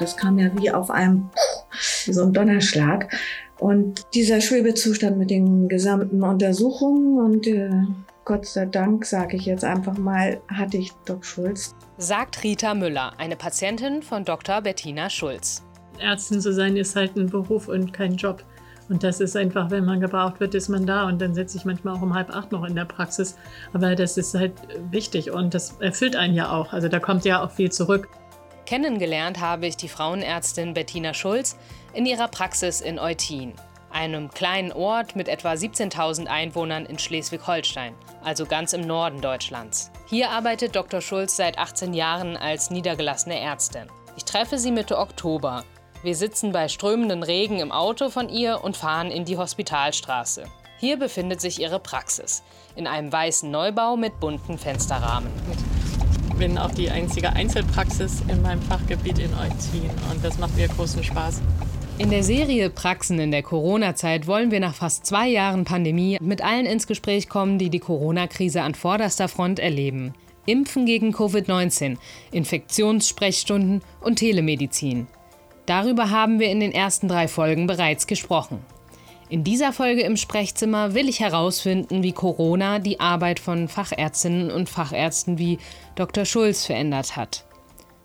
Das kam ja wie auf einem, wie so ein Donnerschlag. Und dieser Schwebezustand mit den gesamten Untersuchungen und äh, Gott sei Dank, sage ich jetzt einfach mal, hatte ich Doc Schulz. Sagt Rita Müller, eine Patientin von Dr. Bettina Schulz. Ärztin zu sein ist halt ein Beruf und kein Job. Und das ist einfach, wenn man gebraucht wird, ist man da. Und dann sitze ich manchmal auch um halb acht noch in der Praxis. Aber das ist halt wichtig und das erfüllt einen ja auch. Also da kommt ja auch viel zurück. Kennengelernt habe ich die Frauenärztin Bettina Schulz in ihrer Praxis in Eutin, einem kleinen Ort mit etwa 17.000 Einwohnern in Schleswig-Holstein, also ganz im Norden Deutschlands. Hier arbeitet Dr. Schulz seit 18 Jahren als niedergelassene Ärztin. Ich treffe sie Mitte Oktober wir sitzen bei strömenden Regen im Auto von ihr und fahren in die Hospitalstraße. Hier befindet sich ihre Praxis, in einem weißen Neubau mit bunten Fensterrahmen. Bin auch die einzige Einzelpraxis in meinem Fachgebiet in Eutin und das macht mir großen Spaß. In der Serie Praxen in der Corona-Zeit wollen wir nach fast zwei Jahren Pandemie mit allen ins Gespräch kommen, die die Corona-Krise an vorderster Front erleben. Impfen gegen Covid-19, Infektionssprechstunden und Telemedizin. Darüber haben wir in den ersten drei Folgen bereits gesprochen. In dieser Folge im Sprechzimmer will ich herausfinden, wie Corona die Arbeit von Fachärztinnen und Fachärzten wie Dr. Schulz verändert hat.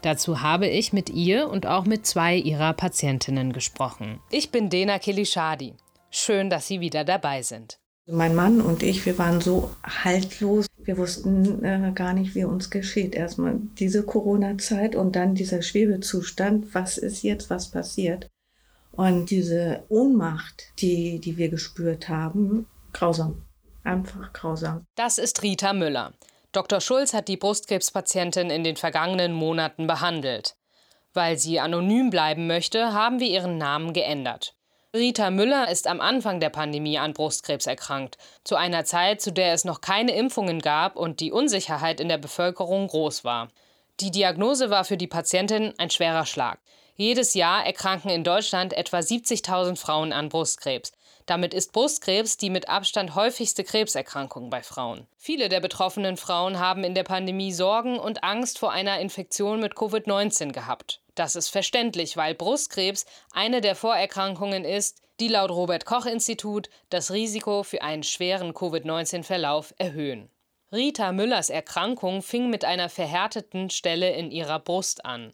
Dazu habe ich mit ihr und auch mit zwei ihrer Patientinnen gesprochen. Ich bin Dena Kilishadi. Schön, dass Sie wieder dabei sind. Mein Mann und ich, wir waren so haltlos. Wir wussten äh, gar nicht, wie uns geschieht. Erstmal diese Corona-Zeit und dann dieser Schwebezustand. Was ist jetzt, was passiert? Und diese Ohnmacht, die, die wir gespürt haben, grausam. Einfach grausam. Das ist Rita Müller. Dr. Schulz hat die Brustkrebspatientin in den vergangenen Monaten behandelt. Weil sie anonym bleiben möchte, haben wir ihren Namen geändert. Rita Müller ist am Anfang der Pandemie an Brustkrebs erkrankt, zu einer Zeit, zu der es noch keine Impfungen gab und die Unsicherheit in der Bevölkerung groß war. Die Diagnose war für die Patientin ein schwerer Schlag. Jedes Jahr erkranken in Deutschland etwa 70.000 Frauen an Brustkrebs. Damit ist Brustkrebs die mit Abstand häufigste Krebserkrankung bei Frauen. Viele der betroffenen Frauen haben in der Pandemie Sorgen und Angst vor einer Infektion mit Covid-19 gehabt. Das ist verständlich, weil Brustkrebs eine der Vorerkrankungen ist, die laut Robert Koch Institut das Risiko für einen schweren Covid-19-Verlauf erhöhen. Rita Müllers Erkrankung fing mit einer verhärteten Stelle in ihrer Brust an.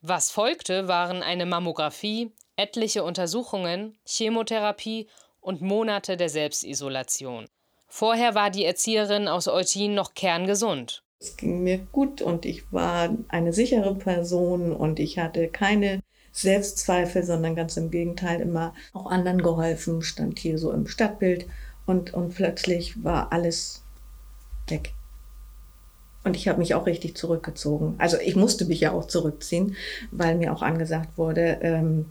Was folgte, waren eine Mammographie, etliche Untersuchungen, Chemotherapie und Monate der Selbstisolation. Vorher war die Erzieherin aus Eutin noch kerngesund. Es ging mir gut und ich war eine sichere Person und ich hatte keine Selbstzweifel, sondern ganz im Gegenteil immer auch anderen geholfen, stand hier so im Stadtbild und, und plötzlich war alles weg. Und ich habe mich auch richtig zurückgezogen. Also ich musste mich ja auch zurückziehen, weil mir auch angesagt wurde, ähm,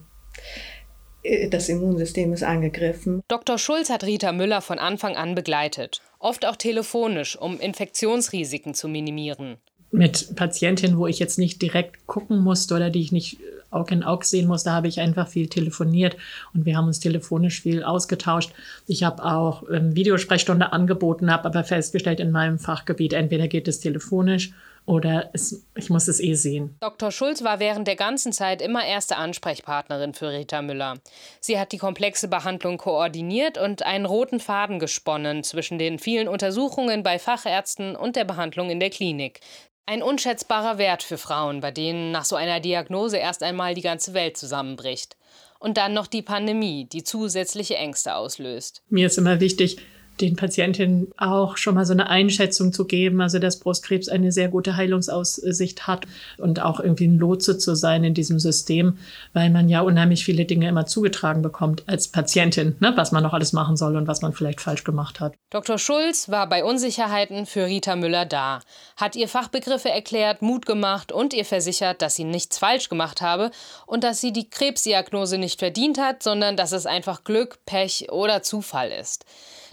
äh, das Immunsystem ist angegriffen. Dr. Schulz hat Rita Müller von Anfang an begleitet, oft auch telefonisch, um Infektionsrisiken zu minimieren. Mit Patientinnen, wo ich jetzt nicht direkt gucken musste oder die ich nicht Auge in Auge sehen musste, habe ich einfach viel telefoniert und wir haben uns telefonisch viel ausgetauscht. Ich habe auch ähm, Videosprechstunde angeboten, habe aber festgestellt in meinem Fachgebiet, entweder geht es telefonisch oder es, ich muss es eh sehen. Dr. Schulz war während der ganzen Zeit immer erste Ansprechpartnerin für Rita Müller. Sie hat die komplexe Behandlung koordiniert und einen roten Faden gesponnen zwischen den vielen Untersuchungen bei Fachärzten und der Behandlung in der Klinik. Ein unschätzbarer Wert für Frauen, bei denen nach so einer Diagnose erst einmal die ganze Welt zusammenbricht. Und dann noch die Pandemie, die zusätzliche Ängste auslöst. Mir ist immer wichtig, den Patientinnen auch schon mal so eine Einschätzung zu geben, also dass Brustkrebs eine sehr gute Heilungsaussicht hat und auch irgendwie ein Lotse zu sein in diesem System, weil man ja unheimlich viele Dinge immer zugetragen bekommt als Patientin, ne, was man noch alles machen soll und was man vielleicht falsch gemacht hat. Dr. Schulz war bei Unsicherheiten für Rita Müller da, hat ihr Fachbegriffe erklärt, Mut gemacht und ihr versichert, dass sie nichts falsch gemacht habe und dass sie die Krebsdiagnose nicht verdient hat, sondern dass es einfach Glück, Pech oder Zufall ist.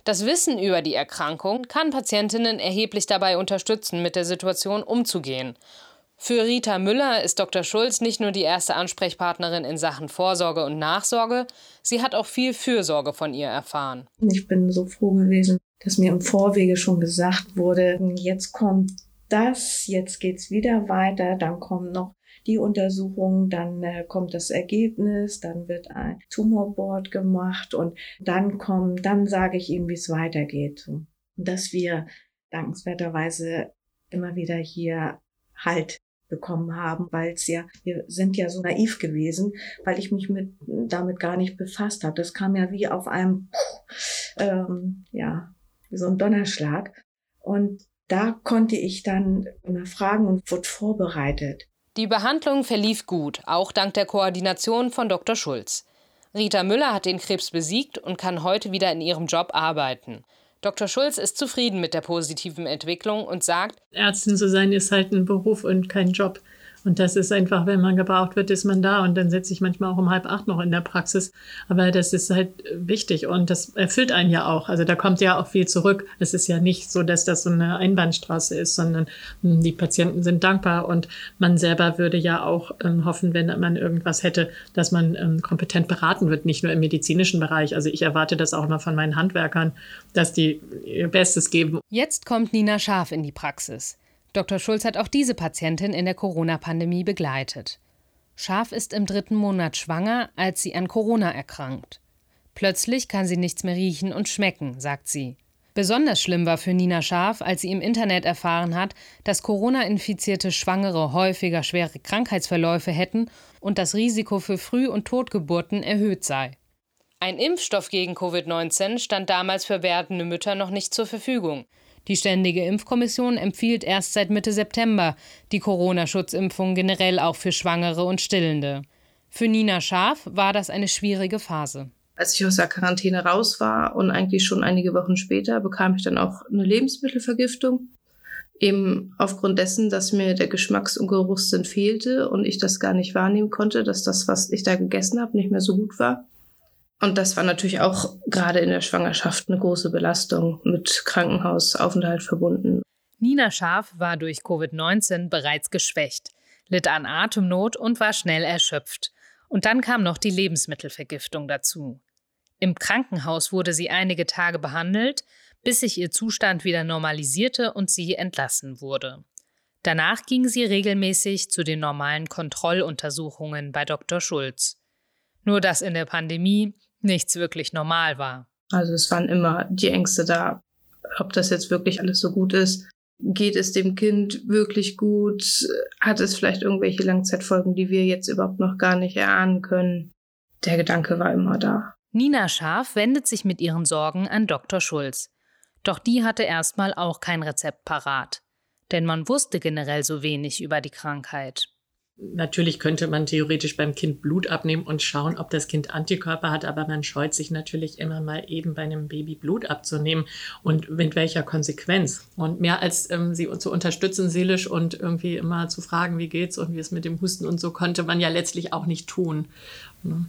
Das Wissen über die Erkrankung kann Patientinnen erheblich dabei unterstützen, mit der Situation umzugehen. Für Rita Müller ist Dr. Schulz nicht nur die erste Ansprechpartnerin in Sachen Vorsorge und Nachsorge, sie hat auch viel Fürsorge von ihr erfahren. Ich bin so froh gewesen, dass mir im Vorwege schon gesagt wurde, jetzt kommt das, jetzt geht's wieder weiter, dann kommen noch die Untersuchung, dann äh, kommt das Ergebnis, dann wird ein Tumorboard gemacht und dann kommt, dann sage ich ihm, wie es weitergeht. Dass wir dankenswerterweise immer wieder hier Halt bekommen haben, weil es ja, wir sind ja so naiv gewesen, weil ich mich mit damit gar nicht befasst habe. Das kam ja wie auf einem, ähm, ja, wie so ein Donnerschlag. Und da konnte ich dann immer fragen und wurde vorbereitet. Die Behandlung verlief gut, auch dank der Koordination von Dr. Schulz. Rita Müller hat den Krebs besiegt und kann heute wieder in ihrem Job arbeiten. Dr. Schulz ist zufrieden mit der positiven Entwicklung und sagt, Ärztin zu sein ist halt ein Beruf und kein Job. Und das ist einfach, wenn man gebraucht wird, ist man da. Und dann sitze ich manchmal auch um halb acht noch in der Praxis. Aber das ist halt wichtig und das erfüllt einen ja auch. Also da kommt ja auch viel zurück. Es ist ja nicht so, dass das so eine Einbahnstraße ist, sondern hm, die Patienten sind dankbar und man selber würde ja auch ähm, hoffen, wenn man irgendwas hätte, dass man ähm, kompetent beraten wird, nicht nur im medizinischen Bereich. Also ich erwarte das auch noch von meinen Handwerkern, dass die ihr Bestes geben. Jetzt kommt Nina Scharf in die Praxis. Dr. Schulz hat auch diese Patientin in der Corona-Pandemie begleitet. Scharf ist im dritten Monat schwanger, als sie an Corona erkrankt. Plötzlich kann sie nichts mehr riechen und schmecken, sagt sie. Besonders schlimm war für Nina Scharf, als sie im Internet erfahren hat, dass Corona-infizierte Schwangere häufiger schwere Krankheitsverläufe hätten und das Risiko für Früh- und Totgeburten erhöht sei. Ein Impfstoff gegen Covid-19 stand damals für werdende Mütter noch nicht zur Verfügung. Die Ständige Impfkommission empfiehlt erst seit Mitte September die Corona-Schutzimpfung generell auch für Schwangere und Stillende. Für Nina Scharf war das eine schwierige Phase. Als ich aus der Quarantäne raus war und eigentlich schon einige Wochen später bekam ich dann auch eine Lebensmittelvergiftung. Eben aufgrund dessen, dass mir der Geschmacks- und Geruchssinn fehlte und ich das gar nicht wahrnehmen konnte, dass das, was ich da gegessen habe, nicht mehr so gut war. Und das war natürlich auch gerade in der Schwangerschaft eine große Belastung mit Krankenhausaufenthalt verbunden. Nina Scharf war durch Covid-19 bereits geschwächt, litt an Atemnot und war schnell erschöpft. Und dann kam noch die Lebensmittelvergiftung dazu. Im Krankenhaus wurde sie einige Tage behandelt, bis sich ihr Zustand wieder normalisierte und sie entlassen wurde. Danach ging sie regelmäßig zu den normalen Kontrolluntersuchungen bei Dr. Schulz. Nur dass in der Pandemie nichts wirklich normal war. Also es waren immer die Ängste da, ob das jetzt wirklich alles so gut ist. Geht es dem Kind wirklich gut? Hat es vielleicht irgendwelche Langzeitfolgen, die wir jetzt überhaupt noch gar nicht erahnen können? Der Gedanke war immer da. Nina Scharf wendet sich mit ihren Sorgen an Dr. Schulz. Doch die hatte erstmal auch kein Rezept parat. Denn man wusste generell so wenig über die Krankheit. Natürlich könnte man theoretisch beim Kind Blut abnehmen und schauen, ob das Kind Antikörper hat, aber man scheut sich natürlich immer mal eben bei einem Baby Blut abzunehmen und mit welcher Konsequenz. Und mehr als ähm, sie zu unterstützen seelisch und irgendwie immer zu fragen, wie geht's und wie es mit dem Husten und so, konnte man ja letztlich auch nicht tun. Ne?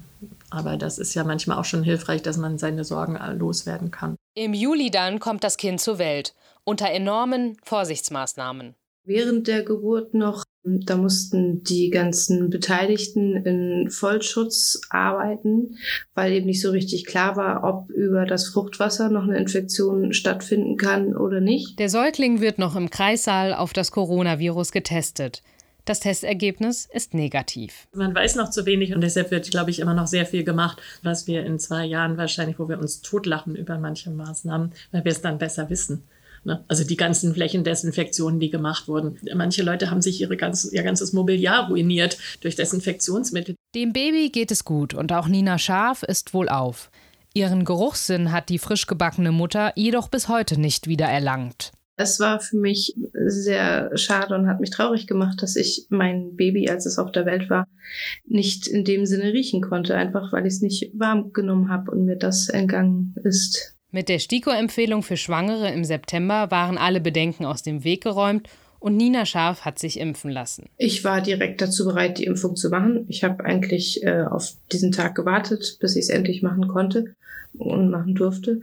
Aber das ist ja manchmal auch schon hilfreich, dass man seine Sorgen loswerden kann. Im Juli dann kommt das Kind zur Welt unter enormen Vorsichtsmaßnahmen. Während der Geburt noch da mussten die ganzen Beteiligten in Vollschutz arbeiten, weil eben nicht so richtig klar war, ob über das Fruchtwasser noch eine Infektion stattfinden kann oder nicht. Der Säugling wird noch im Kreissaal auf das Coronavirus getestet. Das Testergebnis ist negativ. Man weiß noch zu wenig und deshalb wird, glaube ich, immer noch sehr viel gemacht, was wir in zwei Jahren wahrscheinlich, wo wir uns totlachen über manche Maßnahmen, weil wir es dann besser wissen. Ne? Also die ganzen Flächendesinfektionen, die gemacht wurden. Manche Leute haben sich ihre ganz, ihr ganzes Mobiliar ruiniert durch Desinfektionsmittel. Dem Baby geht es gut und auch Nina Schaf ist wohl auf. Ihren Geruchssinn hat die frisch gebackene Mutter jedoch bis heute nicht wieder erlangt. Es war für mich sehr schade und hat mich traurig gemacht, dass ich mein Baby, als es auf der Welt war, nicht in dem Sinne riechen konnte, einfach weil ich es nicht warm genommen habe und mir das entgangen ist. Mit der STIKO-Empfehlung für Schwangere im September waren alle Bedenken aus dem Weg geräumt und Nina Scharf hat sich impfen lassen. Ich war direkt dazu bereit, die Impfung zu machen. Ich habe eigentlich äh, auf diesen Tag gewartet, bis ich es endlich machen konnte und machen durfte.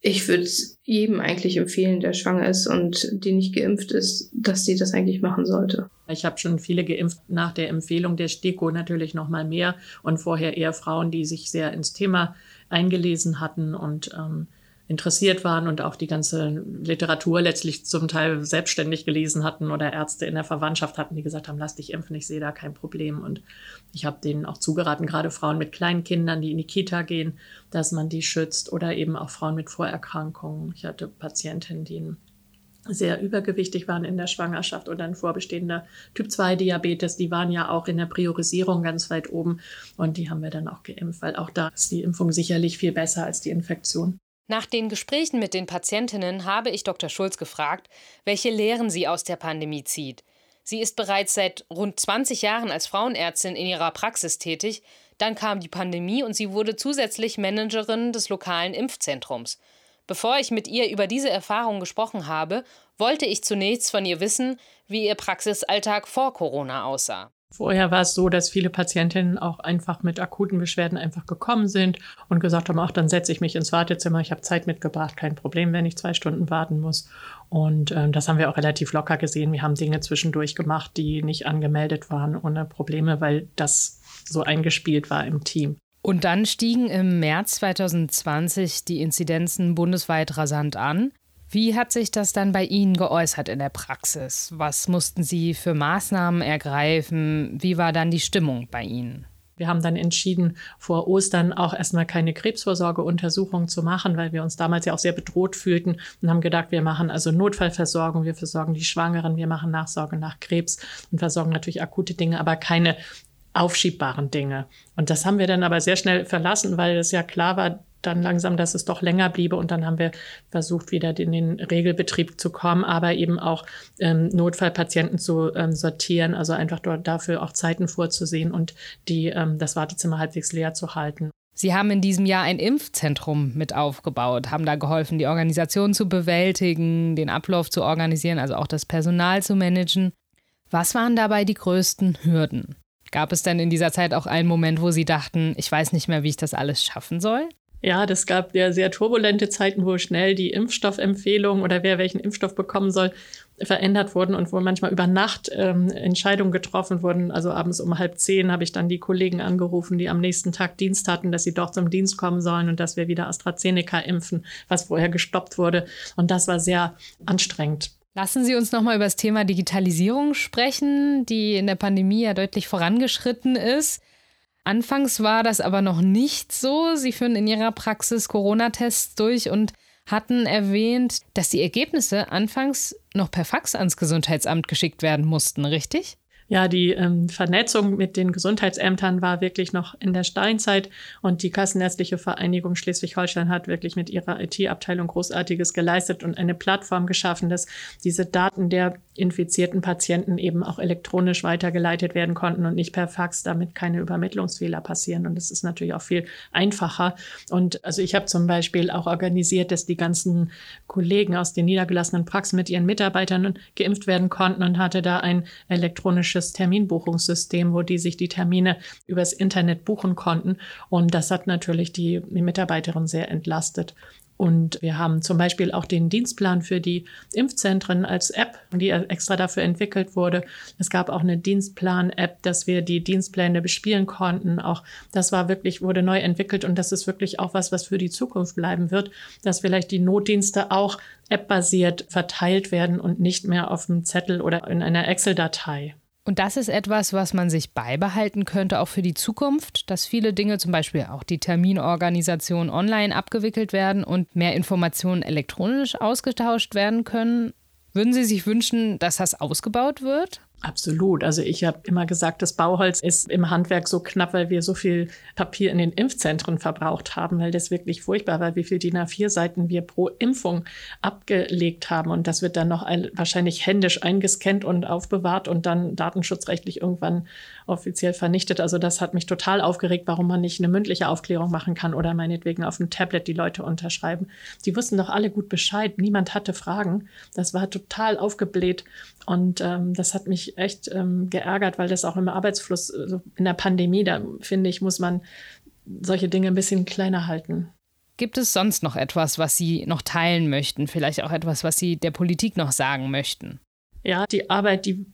Ich würde jedem eigentlich empfehlen, der schwanger ist und die nicht geimpft ist, dass sie das eigentlich machen sollte. Ich habe schon viele geimpft nach der Empfehlung der STIKO natürlich noch mal mehr und vorher eher Frauen, die sich sehr ins Thema eingelesen hatten und ähm, interessiert waren und auch die ganze Literatur letztlich zum Teil selbstständig gelesen hatten oder Ärzte in der Verwandtschaft hatten, die gesagt haben, lass dich impfen, ich sehe da kein Problem. Und ich habe denen auch zugeraten, gerade Frauen mit kleinen Kindern, die in die Kita gehen, dass man die schützt oder eben auch Frauen mit Vorerkrankungen. Ich hatte Patientinnen, die sehr übergewichtig waren in der Schwangerschaft oder ein vorbestehender Typ-2-Diabetes, die waren ja auch in der Priorisierung ganz weit oben und die haben wir dann auch geimpft, weil auch da ist die Impfung sicherlich viel besser als die Infektion. Nach den Gesprächen mit den Patientinnen habe ich Dr. Schulz gefragt, welche Lehren sie aus der Pandemie zieht. Sie ist bereits seit rund 20 Jahren als Frauenärztin in ihrer Praxis tätig. Dann kam die Pandemie und sie wurde zusätzlich Managerin des lokalen Impfzentrums. Bevor ich mit ihr über diese Erfahrung gesprochen habe, wollte ich zunächst von ihr wissen, wie ihr Praxisalltag vor Corona aussah. Vorher war es so, dass viele Patientinnen auch einfach mit akuten Beschwerden einfach gekommen sind und gesagt haben, ach, dann setze ich mich ins Wartezimmer, ich habe Zeit mitgebracht, kein Problem, wenn ich zwei Stunden warten muss. Und äh, das haben wir auch relativ locker gesehen. Wir haben Dinge zwischendurch gemacht, die nicht angemeldet waren ohne Probleme, weil das so eingespielt war im Team. Und dann stiegen im März 2020 die Inzidenzen bundesweit rasant an. Wie hat sich das dann bei Ihnen geäußert in der Praxis? Was mussten Sie für Maßnahmen ergreifen? Wie war dann die Stimmung bei Ihnen? Wir haben dann entschieden, vor Ostern auch erstmal keine Krebsvorsorgeuntersuchung zu machen, weil wir uns damals ja auch sehr bedroht fühlten und haben gedacht, wir machen also Notfallversorgung, wir versorgen die Schwangeren, wir machen Nachsorge nach Krebs und versorgen natürlich akute Dinge, aber keine aufschiebbaren Dinge. Und das haben wir dann aber sehr schnell verlassen, weil es ja klar war, dann langsam, dass es doch länger bliebe. Und dann haben wir versucht, wieder in den Regelbetrieb zu kommen, aber eben auch ähm, Notfallpatienten zu ähm, sortieren, also einfach dort dafür auch Zeiten vorzusehen und die, ähm, das Wartezimmer halbwegs leer zu halten. Sie haben in diesem Jahr ein Impfzentrum mit aufgebaut, haben da geholfen, die Organisation zu bewältigen, den Ablauf zu organisieren, also auch das Personal zu managen. Was waren dabei die größten Hürden? Gab es denn in dieser Zeit auch einen Moment, wo Sie dachten, ich weiß nicht mehr, wie ich das alles schaffen soll? Ja, das gab ja sehr turbulente Zeiten, wo schnell die Impfstoffempfehlungen oder wer welchen Impfstoff bekommen soll, verändert wurden und wo manchmal über Nacht ähm, Entscheidungen getroffen wurden. Also abends um halb zehn habe ich dann die Kollegen angerufen, die am nächsten Tag Dienst hatten, dass sie doch zum Dienst kommen sollen und dass wir wieder AstraZeneca impfen, was vorher gestoppt wurde. Und das war sehr anstrengend. Lassen Sie uns noch mal über das Thema Digitalisierung sprechen, die in der Pandemie ja deutlich vorangeschritten ist. Anfangs war das aber noch nicht so. Sie führen in Ihrer Praxis Corona-Tests durch und hatten erwähnt, dass die Ergebnisse anfangs noch per Fax ans Gesundheitsamt geschickt werden mussten, richtig? ja, die ähm, Vernetzung mit den Gesundheitsämtern war wirklich noch in der Steinzeit und die Kassenärztliche Vereinigung Schleswig-Holstein hat wirklich mit ihrer IT-Abteilung Großartiges geleistet und eine Plattform geschaffen, dass diese Daten der infizierten Patienten eben auch elektronisch weitergeleitet werden konnten und nicht per Fax, damit keine Übermittlungsfehler passieren. Und das ist natürlich auch viel einfacher. Und also ich habe zum Beispiel auch organisiert, dass die ganzen Kollegen aus den niedergelassenen Praxen mit ihren Mitarbeitern geimpft werden konnten und hatte da ein elektronisches Terminbuchungssystem, wo die sich die Termine übers Internet buchen konnten. Und das hat natürlich die, die Mitarbeiterin sehr entlastet. Und wir haben zum Beispiel auch den Dienstplan für die Impfzentren als App, die extra dafür entwickelt wurde. Es gab auch eine Dienstplan-App, dass wir die Dienstpläne bespielen konnten. Auch das war wirklich, wurde neu entwickelt und das ist wirklich auch was, was für die Zukunft bleiben wird, dass vielleicht die Notdienste auch app-basiert verteilt werden und nicht mehr auf dem Zettel oder in einer Excel-Datei. Und das ist etwas, was man sich beibehalten könnte, auch für die Zukunft, dass viele Dinge, zum Beispiel auch die Terminorganisation online abgewickelt werden und mehr Informationen elektronisch ausgetauscht werden können. Würden Sie sich wünschen, dass das ausgebaut wird? Absolut. Also ich habe immer gesagt, das Bauholz ist im Handwerk so knapp, weil wir so viel Papier in den Impfzentren verbraucht haben, weil das wirklich furchtbar war, wie viel DIN A4-Seiten wir pro Impfung abgelegt haben. Und das wird dann noch wahrscheinlich händisch eingescannt und aufbewahrt und dann datenschutzrechtlich irgendwann offiziell vernichtet. Also das hat mich total aufgeregt, warum man nicht eine mündliche Aufklärung machen kann oder meinetwegen auf dem Tablet die Leute unterschreiben. Die wussten doch alle gut Bescheid. Niemand hatte Fragen. Das war total aufgebläht. Und ähm, das hat mich echt ähm, geärgert, weil das auch im Arbeitsfluss, also in der Pandemie, da finde ich, muss man solche Dinge ein bisschen kleiner halten. Gibt es sonst noch etwas, was Sie noch teilen möchten? Vielleicht auch etwas, was Sie der Politik noch sagen möchten? Ja, die Arbeit, die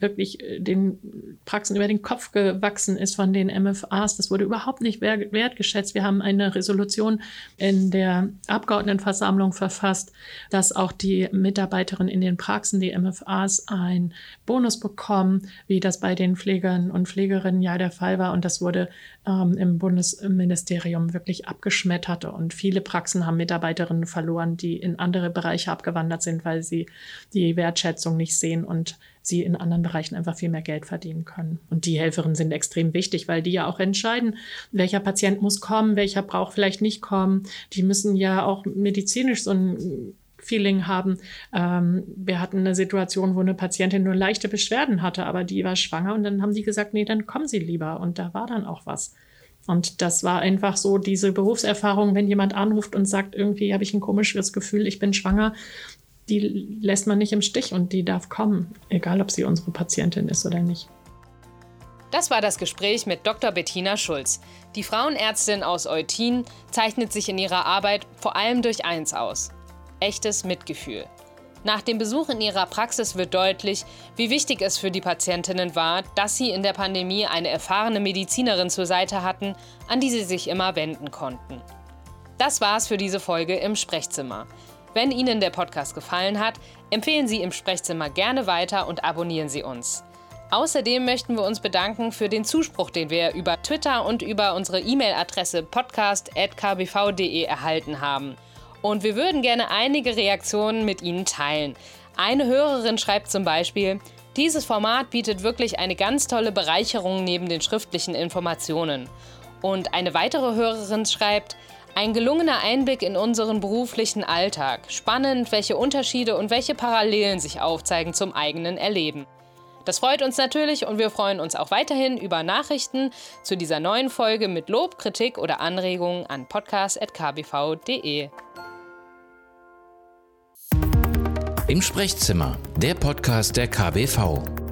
wirklich äh, den Praxen über den Kopf gewachsen ist von den MFAs. Das wurde überhaupt nicht wertgeschätzt. Wir haben eine Resolution in der Abgeordnetenversammlung verfasst, dass auch die Mitarbeiterinnen in den Praxen, die MFAs, einen Bonus bekommen, wie das bei den Pflegern und Pflegerinnen ja der Fall war. Und das wurde ähm, im Bundesministerium wirklich abgeschmettert. Und viele Praxen haben Mitarbeiterinnen verloren, die in andere Bereiche abgewandert sind, weil sie die Wertschätzung nicht sehen und sie in anderen Bereichen einfach viel mehr Geld verdienen können. Und die Helferinnen sind extrem wichtig, weil die ja auch entscheiden, welcher Patient muss kommen, welcher braucht vielleicht nicht kommen. Die müssen ja auch medizinisch so ein Feeling haben. Ähm, wir hatten eine Situation, wo eine Patientin nur leichte Beschwerden hatte, aber die war schwanger und dann haben die gesagt, nee, dann kommen Sie lieber. Und da war dann auch was. Und das war einfach so diese Berufserfahrung, wenn jemand anruft und sagt, irgendwie habe ich ein komisches Gefühl, ich bin schwanger, die lässt man nicht im Stich und die darf kommen, egal ob sie unsere Patientin ist oder nicht. Das war das Gespräch mit Dr. Bettina Schulz. Die Frauenärztin aus Eutin zeichnet sich in ihrer Arbeit vor allem durch eins aus: echtes Mitgefühl. Nach dem Besuch in ihrer Praxis wird deutlich, wie wichtig es für die Patientinnen war, dass sie in der Pandemie eine erfahrene Medizinerin zur Seite hatten, an die sie sich immer wenden konnten. Das war's für diese Folge im Sprechzimmer. Wenn Ihnen der Podcast gefallen hat, empfehlen Sie im Sprechzimmer gerne weiter und abonnieren Sie uns. Außerdem möchten wir uns bedanken für den Zuspruch, den wir über Twitter und über unsere E-Mail-Adresse podcast.kbv.de erhalten haben. Und wir würden gerne einige Reaktionen mit Ihnen teilen. Eine Hörerin schreibt zum Beispiel, dieses Format bietet wirklich eine ganz tolle Bereicherung neben den schriftlichen Informationen. Und eine weitere Hörerin schreibt, ein gelungener Einblick in unseren beruflichen Alltag. Spannend, welche Unterschiede und welche Parallelen sich aufzeigen zum eigenen Erleben. Das freut uns natürlich und wir freuen uns auch weiterhin über Nachrichten zu dieser neuen Folge mit Lob, Kritik oder Anregungen an podcast.kbv.de. Im Sprechzimmer, der Podcast der KBV.